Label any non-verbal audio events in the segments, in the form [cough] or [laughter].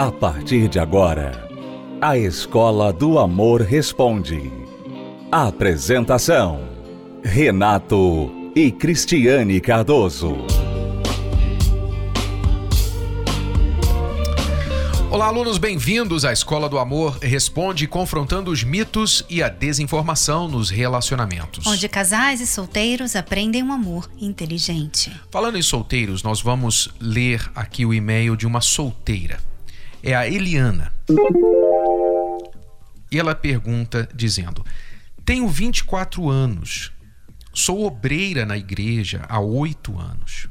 A partir de agora, a Escola do Amor Responde. Apresentação: Renato e Cristiane Cardoso. Olá, alunos, bem-vindos à Escola do Amor Responde, confrontando os mitos e a desinformação nos relacionamentos. Onde casais e solteiros aprendem um amor inteligente. Falando em solteiros, nós vamos ler aqui o e-mail de uma solteira. É a Eliana. E ela pergunta dizendo: Tenho 24 anos, sou obreira na igreja há oito anos.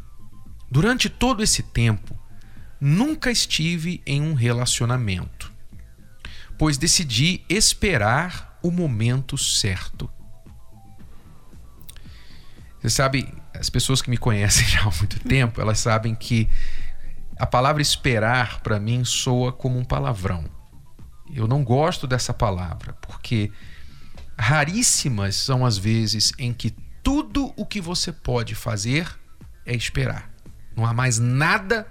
Durante todo esse tempo, nunca estive em um relacionamento, pois decidi esperar o momento certo. Você sabe, as pessoas que me conhecem [laughs] já há muito tempo, elas sabem que a palavra esperar para mim soa como um palavrão. Eu não gosto dessa palavra, porque raríssimas são as vezes em que tudo o que você pode fazer é esperar. Não há mais nada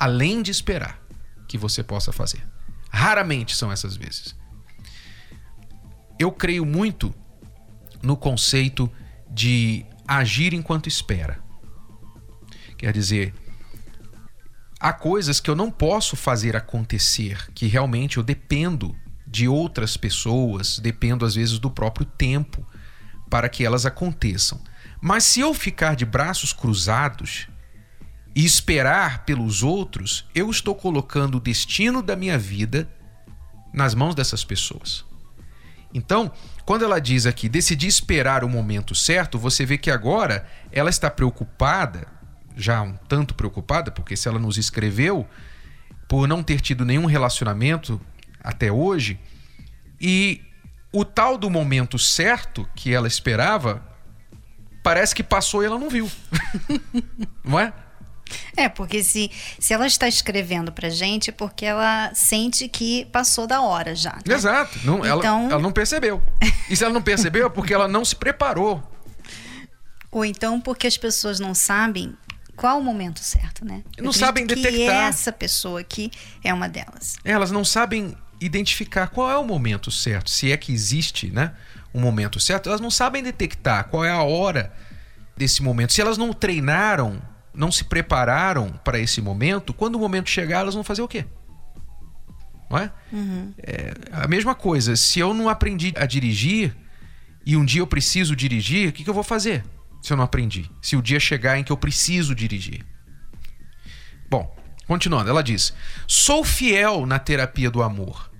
além de esperar que você possa fazer. Raramente são essas vezes. Eu creio muito no conceito de agir enquanto espera. Quer dizer, há coisas que eu não posso fazer acontecer, que realmente eu dependo de outras pessoas, dependo às vezes do próprio tempo para que elas aconteçam. Mas se eu ficar de braços cruzados, e esperar pelos outros, eu estou colocando o destino da minha vida nas mãos dessas pessoas. Então, quando ela diz aqui, decidi esperar o momento certo, você vê que agora ela está preocupada, já um tanto preocupada, porque se ela nos escreveu, por não ter tido nenhum relacionamento até hoje, e o tal do momento certo que ela esperava, parece que passou e ela não viu. [laughs] não é? É, porque se, se ela está escrevendo pra gente, é porque ela sente que passou da hora já. Né? Exato. Não, então... ela, ela não percebeu. E se ela não percebeu, é porque ela não se preparou. Ou então porque as pessoas não sabem qual o momento certo, né? Não sabem detectar. Que essa pessoa aqui é uma delas. Elas não sabem identificar qual é o momento certo, se é que existe, né? Um momento certo. Elas não sabem detectar qual é a hora desse momento. Se elas não treinaram não se prepararam para esse momento, quando o momento chegar, elas vão fazer o quê? Não é? Uhum. é? A mesma coisa, se eu não aprendi a dirigir e um dia eu preciso dirigir, o que, que eu vou fazer se eu não aprendi? Se o dia chegar em que eu preciso dirigir. Bom, continuando, ela diz: Sou fiel na terapia do amor.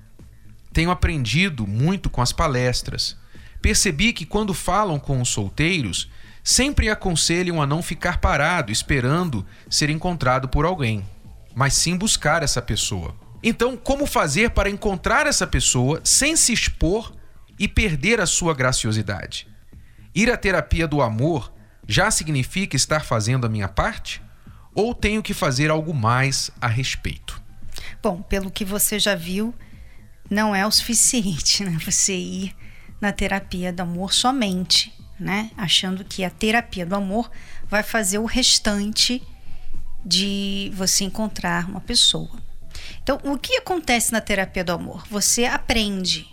Tenho aprendido muito com as palestras. Percebi que quando falam com os solteiros, sempre aconselham a não ficar parado esperando ser encontrado por alguém, mas sim buscar essa pessoa. Então, como fazer para encontrar essa pessoa sem se expor e perder a sua graciosidade? Ir à terapia do amor já significa estar fazendo a minha parte? Ou tenho que fazer algo mais a respeito? Bom, pelo que você já viu, não é o suficiente [laughs] né? você ir na terapia do amor somente né? Achando que a terapia do amor vai fazer o restante de você encontrar uma pessoa. Então, o que acontece na terapia do amor? Você aprende.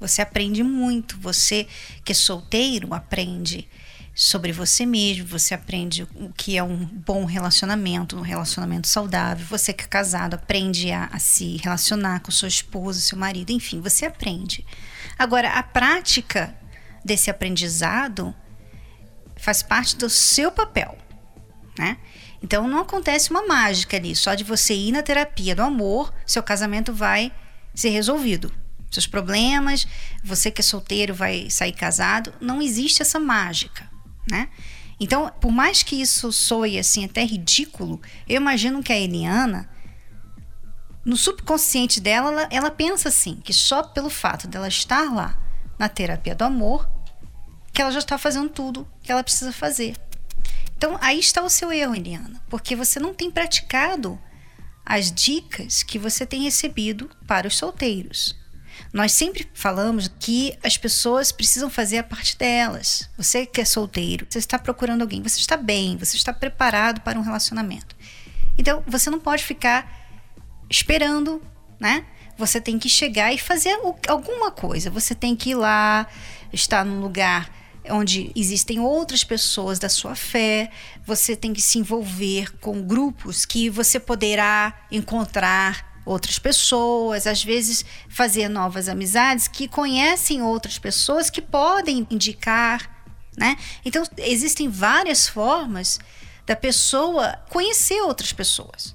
Você aprende muito. Você que é solteiro aprende sobre você mesmo, você aprende o que é um bom relacionamento, um relacionamento saudável. Você que é casado aprende a, a se relacionar com sua esposa, seu marido, enfim, você aprende. Agora, a prática desse aprendizado faz parte do seu papel, né? Então não acontece uma mágica ali, só de você ir na terapia do amor, seu casamento vai ser resolvido. Seus problemas, você que é solteiro vai sair casado, não existe essa mágica, né? Então, por mais que isso soe assim até ridículo, eu imagino que a Eliana no subconsciente dela, ela, ela pensa assim, que só pelo fato dela estar lá na terapia do amor, que ela já está fazendo tudo que ela precisa fazer. Então, aí está o seu erro, Eliana, porque você não tem praticado as dicas que você tem recebido para os solteiros. Nós sempre falamos que as pessoas precisam fazer a parte delas. Você que é solteiro, você está procurando alguém, você está bem, você está preparado para um relacionamento. Então, você não pode ficar esperando né? Você tem que chegar e fazer alguma coisa. Você tem que ir lá, estar num lugar onde existem outras pessoas da sua fé, você tem que se envolver com grupos que você poderá encontrar outras pessoas, às vezes fazer novas amizades que conhecem outras pessoas que podem indicar, né? Então existem várias formas da pessoa conhecer outras pessoas.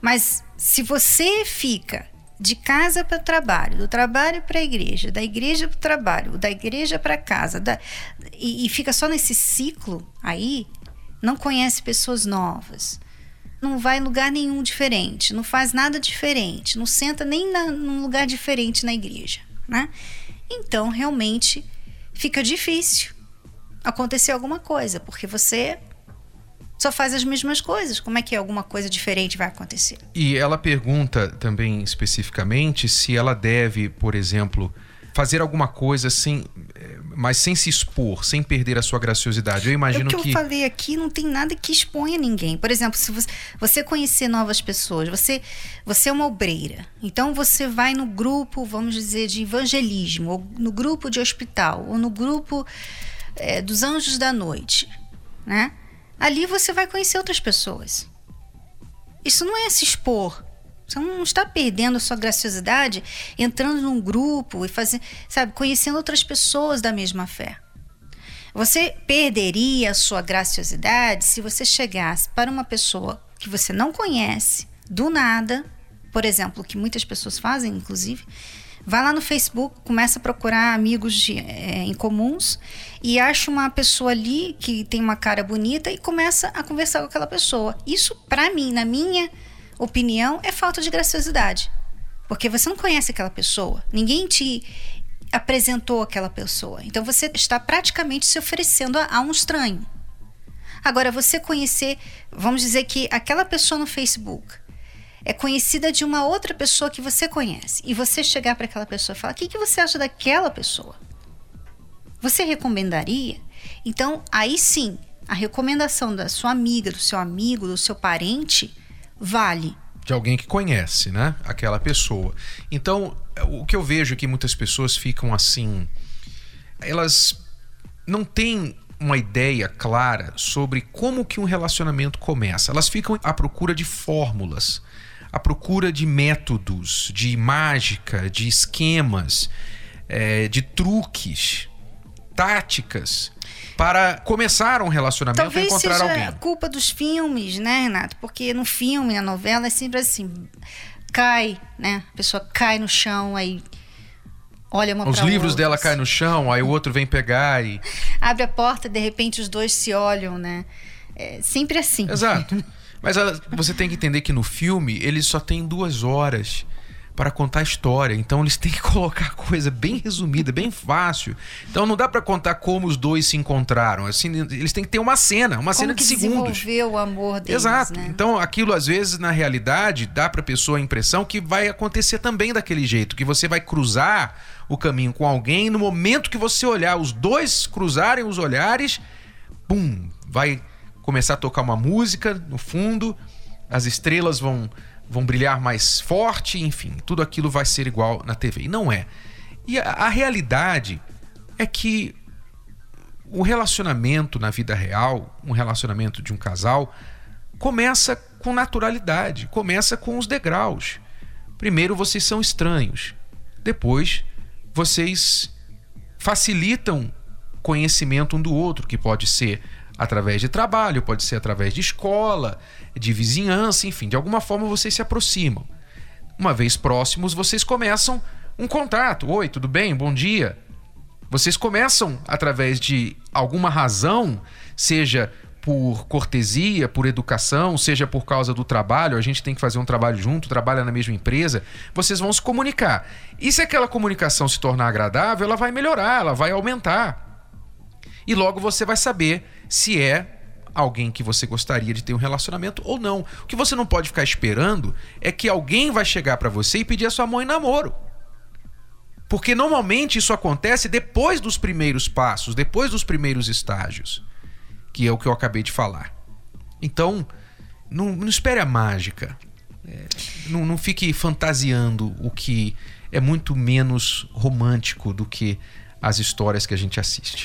Mas se você fica de casa para o trabalho, do trabalho para a igreja, da igreja para o trabalho, da igreja para casa, da, e, e, fica só nesse ciclo aí, não conhece pessoas novas, não vai em lugar nenhum diferente, não faz nada diferente, não senta nem na, num lugar diferente na igreja, né? Então, realmente, fica difícil acontecer alguma coisa, porque você só faz as mesmas coisas. Como é que alguma coisa diferente vai acontecer? E ela pergunta também especificamente se ela deve, por exemplo, fazer alguma coisa eh, mas sem se expor, sem perder a sua graciosidade. Eu imagino que. O que eu falei aqui não tem nada que exponha ninguém. Por exemplo, se você conhecer novas pessoas, você, você é uma obreira. Então você vai no grupo, vamos dizer, de evangelismo, ou no grupo de hospital, ou no grupo é, dos anjos da noite, né? ali você vai conhecer outras pessoas. Isso não é se expor. Você não está perdendo a sua graciosidade entrando num grupo e fazer, sabe, conhecendo outras pessoas da mesma fé. Você perderia a sua graciosidade se você chegasse para uma pessoa que você não conhece, do nada, por exemplo, que muitas pessoas fazem, inclusive, Vai lá no Facebook, começa a procurar amigos de, é, em comuns e acha uma pessoa ali que tem uma cara bonita e começa a conversar com aquela pessoa. Isso, para mim, na minha opinião, é falta de graciosidade. Porque você não conhece aquela pessoa, ninguém te apresentou aquela pessoa. Então você está praticamente se oferecendo a, a um estranho. Agora, você conhecer, vamos dizer que aquela pessoa no Facebook é conhecida de uma outra pessoa que você conhece e você chegar para aquela pessoa e falar: o que, que você acha daquela pessoa? Você recomendaria? Então, aí sim, a recomendação da sua amiga, do seu amigo, do seu parente vale. De alguém que conhece, né? Aquela pessoa. Então, o que eu vejo é que muitas pessoas ficam assim. Elas não têm uma ideia clara sobre como que um relacionamento começa. Elas ficam à procura de fórmulas a procura de métodos, de mágica, de esquemas, é, de truques, táticas para começar um relacionamento Talvez e encontrar seja alguém. culpa dos filmes, né, Renato? Porque no filme, na novela, é sempre assim: cai, né? A pessoa cai no chão, aí olha uma Os livros outra, dela caem no chão, aí o outro vem pegar e. [laughs] Abre a porta, de repente os dois se olham, né? É sempre assim. Exato. [laughs] Mas você tem que entender que no filme eles só têm duas horas para contar a história. Então eles têm que [laughs] colocar coisa bem resumida, bem fácil. Então não dá para contar como os dois se encontraram. Assim, eles têm que ter uma cena, uma como cena de que segundos. o amor deles, Exato. Né? Então aquilo às vezes na realidade dá para a pessoa a impressão que vai acontecer também daquele jeito, que você vai cruzar o caminho com alguém no momento que você olhar os dois cruzarem os olhares, pum, vai começar a tocar uma música no fundo, as estrelas vão, vão brilhar mais forte, enfim, tudo aquilo vai ser igual na TV. E não é. E a, a realidade é que o relacionamento na vida real, um relacionamento de um casal, começa com naturalidade, começa com os degraus. Primeiro vocês são estranhos, depois vocês facilitam conhecimento um do outro, que pode ser através de trabalho, pode ser através de escola, de vizinhança, enfim, de alguma forma vocês se aproximam. Uma vez próximos, vocês começam um contato. Oi, tudo bem? Bom dia. Vocês começam através de alguma razão, seja por cortesia, por educação, seja por causa do trabalho, a gente tem que fazer um trabalho junto, trabalha na mesma empresa, vocês vão se comunicar. E se aquela comunicação se tornar agradável, ela vai melhorar, ela vai aumentar. E logo você vai saber se é alguém que você gostaria de ter um relacionamento ou não. O que você não pode ficar esperando é que alguém vai chegar para você e pedir a sua mão em namoro. Porque normalmente isso acontece depois dos primeiros passos, depois dos primeiros estágios, que é o que eu acabei de falar. Então, não, não espere a mágica. É, não, não fique fantasiando o que é muito menos romântico do que as histórias que a gente assiste.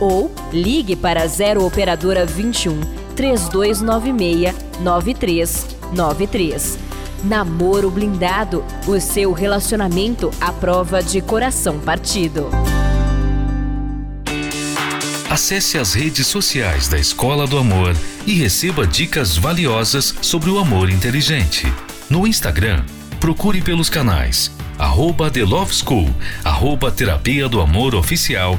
ou ligue para 0 operadora 21 3296 9393. Namoro blindado, o seu relacionamento à prova de coração partido. Acesse as redes sociais da Escola do Amor e receba dicas valiosas sobre o amor inteligente. No Instagram, procure pelos canais arroba The arroba Terapia do Amor Oficial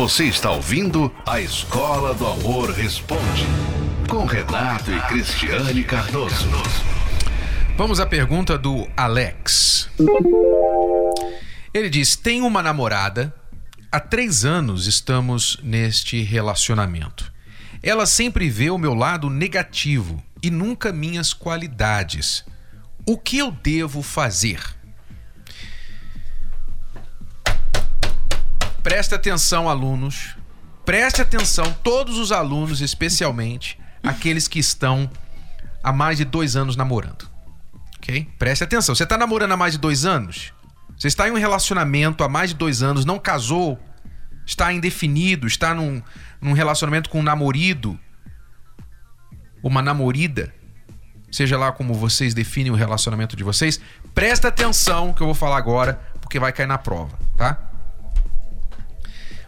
Você está ouvindo a Escola do Amor Responde, com Renato e Cristiane Cardoso. Vamos à pergunta do Alex. Ele diz: Tenho uma namorada, há três anos estamos neste relacionamento. Ela sempre vê o meu lado negativo e nunca minhas qualidades. O que eu devo fazer? Preste atenção, alunos. Preste atenção, todos os alunos, especialmente aqueles que estão há mais de dois anos namorando. Ok? Preste atenção. Você está namorando há mais de dois anos? Você está em um relacionamento há mais de dois anos, não casou, está indefinido, está num, num relacionamento com um namorido, uma namorida seja lá como vocês definem o relacionamento de vocês, presta atenção que eu vou falar agora, porque vai cair na prova, tá?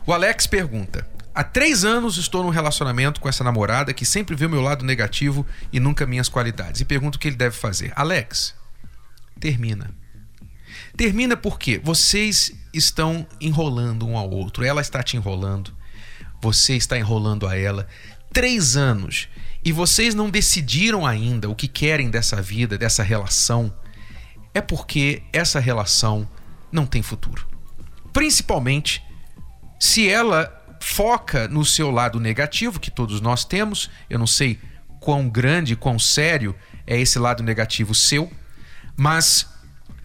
O Alex pergunta: Há três anos estou num relacionamento com essa namorada que sempre vê o meu lado negativo e nunca minhas qualidades. E pergunto o que ele deve fazer. Alex, termina. Termina porque vocês estão enrolando um ao outro. Ela está te enrolando. Você está enrolando a ela. Três anos e vocês não decidiram ainda o que querem dessa vida, dessa relação, é porque essa relação não tem futuro. Principalmente se ela foca no seu lado negativo, que todos nós temos, eu não sei quão grande, quão sério é esse lado negativo seu, mas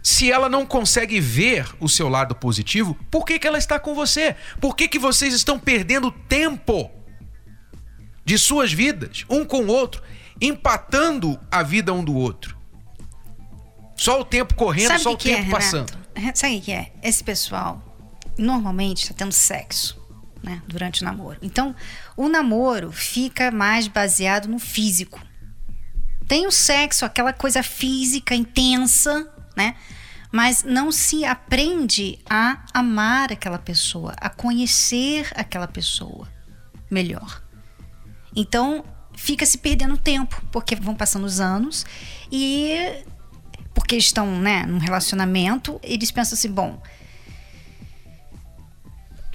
se ela não consegue ver o seu lado positivo, por que, que ela está com você? Por que, que vocês estão perdendo tempo? de suas vidas, um com o outro, empatando a vida um do outro. Só o tempo correndo, Sabe só o tempo é, passando. Sabe o que é? Esse pessoal normalmente está tendo sexo. Né, durante o namoro. Então, o namoro fica mais baseado no físico. Tem o sexo, aquela coisa física intensa, né? Mas não se aprende a amar aquela pessoa, a conhecer aquela pessoa melhor. Então, fica se perdendo tempo, porque vão passando os anos e porque estão, né, num relacionamento, eles pensam assim, bom,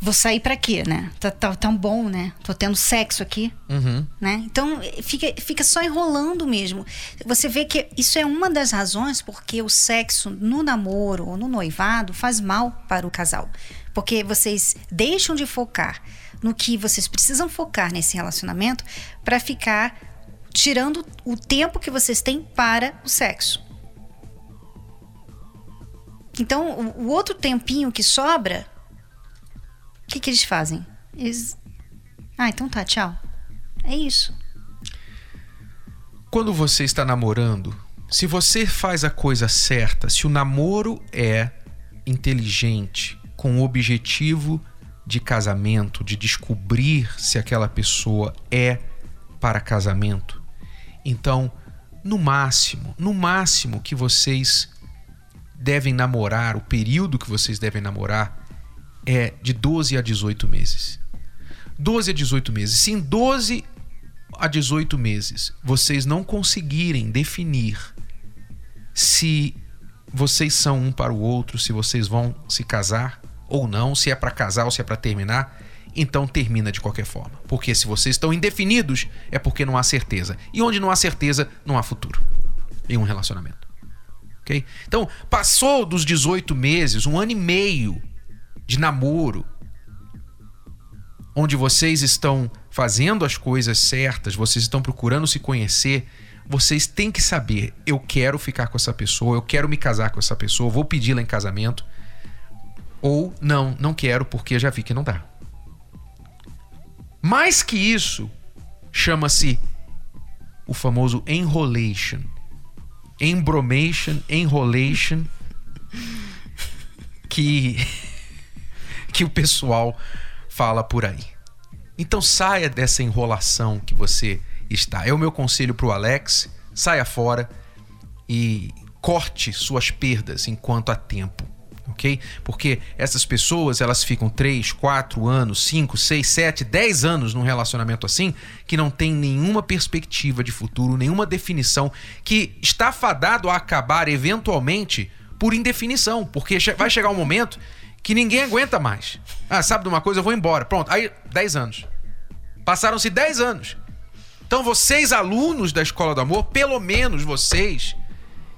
vou sair para quê, né? Tá, tá tão bom, né? Tô tendo sexo aqui, Uhum. né? Então fica, fica só enrolando mesmo. Você vê que isso é uma das razões porque o sexo no namoro ou no noivado faz mal para o casal, porque vocês deixam de focar no que vocês precisam focar nesse relacionamento para ficar tirando o tempo que vocês têm para o sexo. Então, o, outro tempinho que sobra, que, que eles fazem? Eles. Ah, então tá, tchau. É isso. Quando você está namorando, se você faz a coisa certa, se o namoro é inteligente, com o objetivo de casamento, de descobrir se aquela pessoa é para casamento, então, no máximo, no máximo que vocês devem namorar, o período que vocês devem namorar é de 12 a 18 meses. 12 a 18 meses. Se em 12 a 18 meses vocês não conseguirem definir se vocês são um para o outro, se vocês vão se casar ou não, se é para casar ou se é para terminar, então termina de qualquer forma. Porque se vocês estão indefinidos, é porque não há certeza. E onde não há certeza, não há futuro em um relacionamento. Ok? Então, passou dos 18 meses, um ano e meio de namoro, onde vocês estão fazendo as coisas certas, vocês estão procurando se conhecer, vocês têm que saber: eu quero ficar com essa pessoa, eu quero me casar com essa pessoa, vou pedi-la em casamento. Ou não, não quero porque já vi que não dá. Mais que isso, chama-se o famoso enrolation. Embromation, enrolation, que, que o pessoal fala por aí. Então saia dessa enrolação que você está. É o meu conselho para o Alex: saia fora e corte suas perdas enquanto há tempo. Ok? Porque essas pessoas elas ficam 3, 4 anos, 5, 6, 7, 10 anos num relacionamento assim que não tem nenhuma perspectiva de futuro, nenhuma definição, que está fadado a acabar eventualmente por indefinição, porque vai chegar um momento que ninguém aguenta mais. Ah, sabe de uma coisa? Eu vou embora. Pronto, aí 10 anos. Passaram-se 10 anos. Então, vocês, alunos da Escola do Amor, pelo menos vocês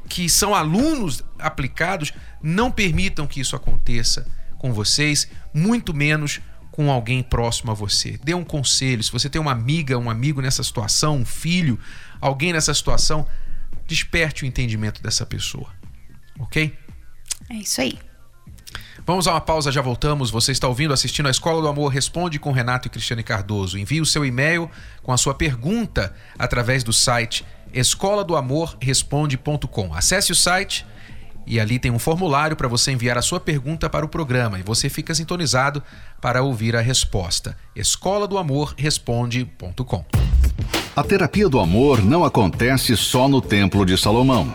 que são alunos aplicados, não permitam que isso aconteça com vocês, muito menos com alguém próximo a você. Dê um conselho. Se você tem uma amiga, um amigo nessa situação, um filho, alguém nessa situação, desperte o entendimento dessa pessoa. Ok? É isso aí. Vamos a uma pausa, já voltamos. Você está ouvindo, assistindo a Escola do Amor Responde com Renato e Cristiane Cardoso. Envie o seu e-mail com a sua pergunta através do site escola do amor responde.com. Acesse o site e ali tem um formulário para você enviar a sua pergunta para o programa e você fica sintonizado para ouvir a resposta. Escola do Amor responde.com. A terapia do amor não acontece só no Templo de Salomão.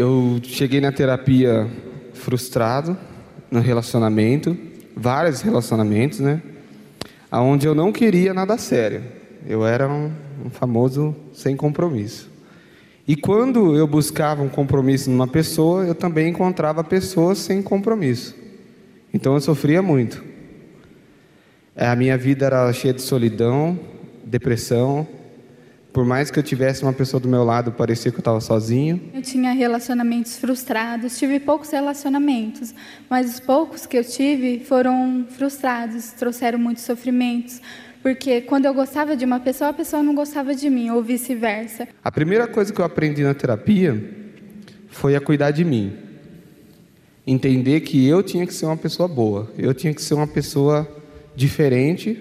Eu cheguei na terapia frustrado no relacionamento, vários relacionamentos, né? Aonde eu não queria nada sério. Eu era um, um famoso sem compromisso. E quando eu buscava um compromisso numa pessoa, eu também encontrava pessoas sem compromisso. Então eu sofria muito. A minha vida era cheia de solidão, depressão, por mais que eu tivesse uma pessoa do meu lado, parecia que eu estava sozinho. Eu tinha relacionamentos frustrados, tive poucos relacionamentos, mas os poucos que eu tive foram frustrados, trouxeram muitos sofrimentos, porque quando eu gostava de uma pessoa, a pessoa não gostava de mim, ou vice-versa. A primeira coisa que eu aprendi na terapia foi a cuidar de mim. Entender que eu tinha que ser uma pessoa boa, eu tinha que ser uma pessoa diferente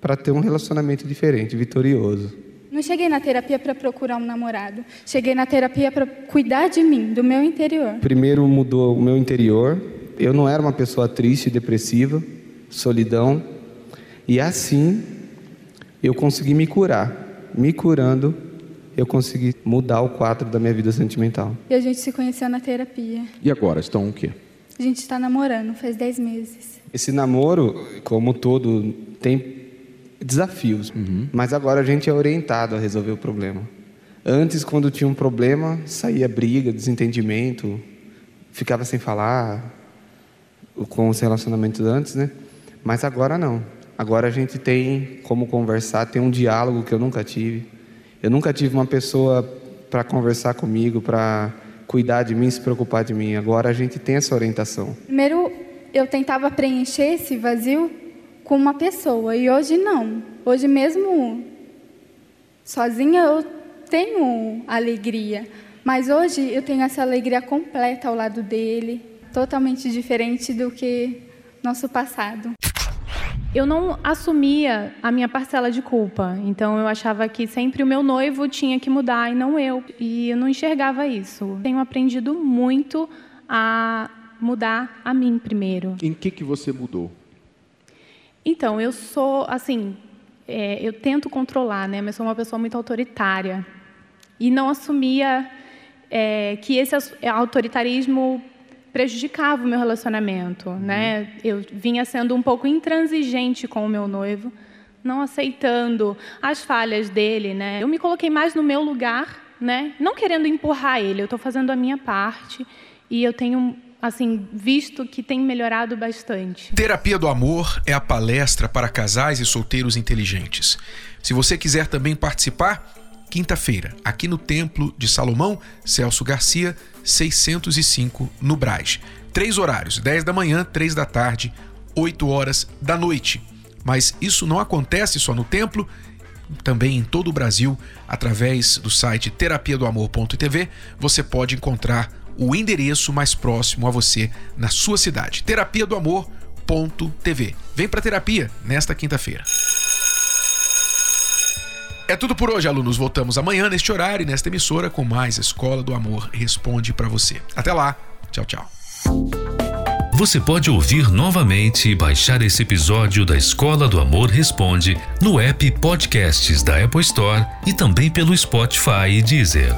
para ter um relacionamento diferente, vitorioso. Não cheguei na terapia para procurar um namorado. Cheguei na terapia para cuidar de mim, do meu interior. Primeiro mudou o meu interior. Eu não era uma pessoa triste, depressiva, solidão. E assim eu consegui me curar. Me curando, eu consegui mudar o quadro da minha vida sentimental. E a gente se conheceu na terapia. E agora, estão o quê? A gente está namorando faz 10 meses. Esse namoro, como todo, tem desafios. Uhum. Mas agora a gente é orientado a resolver o problema. Antes, quando tinha um problema, saía briga, desentendimento, ficava sem falar. com os relacionamentos antes, né? Mas agora não. Agora a gente tem como conversar, tem um diálogo que eu nunca tive. Eu nunca tive uma pessoa para conversar comigo, para cuidar de mim, se preocupar de mim. Agora a gente tem essa orientação. Primeiro, eu tentava preencher esse vazio com uma pessoa e hoje não. Hoje mesmo sozinha eu tenho alegria, mas hoje eu tenho essa alegria completa ao lado dele, totalmente diferente do que nosso passado. Eu não assumia a minha parcela de culpa, então eu achava que sempre o meu noivo tinha que mudar e não eu, e eu não enxergava isso. Tenho aprendido muito a mudar a mim primeiro. Em que que você mudou? Então, eu sou, assim, é, eu tento controlar, né? Mas sou uma pessoa muito autoritária. E não assumia é, que esse autoritarismo prejudicava o meu relacionamento, uhum. né? Eu vinha sendo um pouco intransigente com o meu noivo, não aceitando as falhas dele, né? Eu me coloquei mais no meu lugar, né? Não querendo empurrar ele, eu estou fazendo a minha parte e eu tenho assim, visto que tem melhorado bastante. Terapia do Amor é a palestra para casais e solteiros inteligentes. Se você quiser também participar, quinta-feira, aqui no Templo de Salomão, Celso Garcia, 605, no Braz. Três horários: 10 da manhã, 3 da tarde, 8 horas da noite. Mas isso não acontece só no templo, também em todo o Brasil, através do site terapia do amor.tv, você pode encontrar o endereço mais próximo a você na sua cidade. Terapia do Amor.tv. Vem para terapia nesta quinta-feira. É tudo por hoje, alunos. Voltamos amanhã neste horário e nesta emissora com mais Escola do Amor Responde para você. Até lá. Tchau, tchau. Você pode ouvir novamente e baixar esse episódio da Escola do Amor Responde no app Podcasts da Apple Store e também pelo Spotify e Deezer.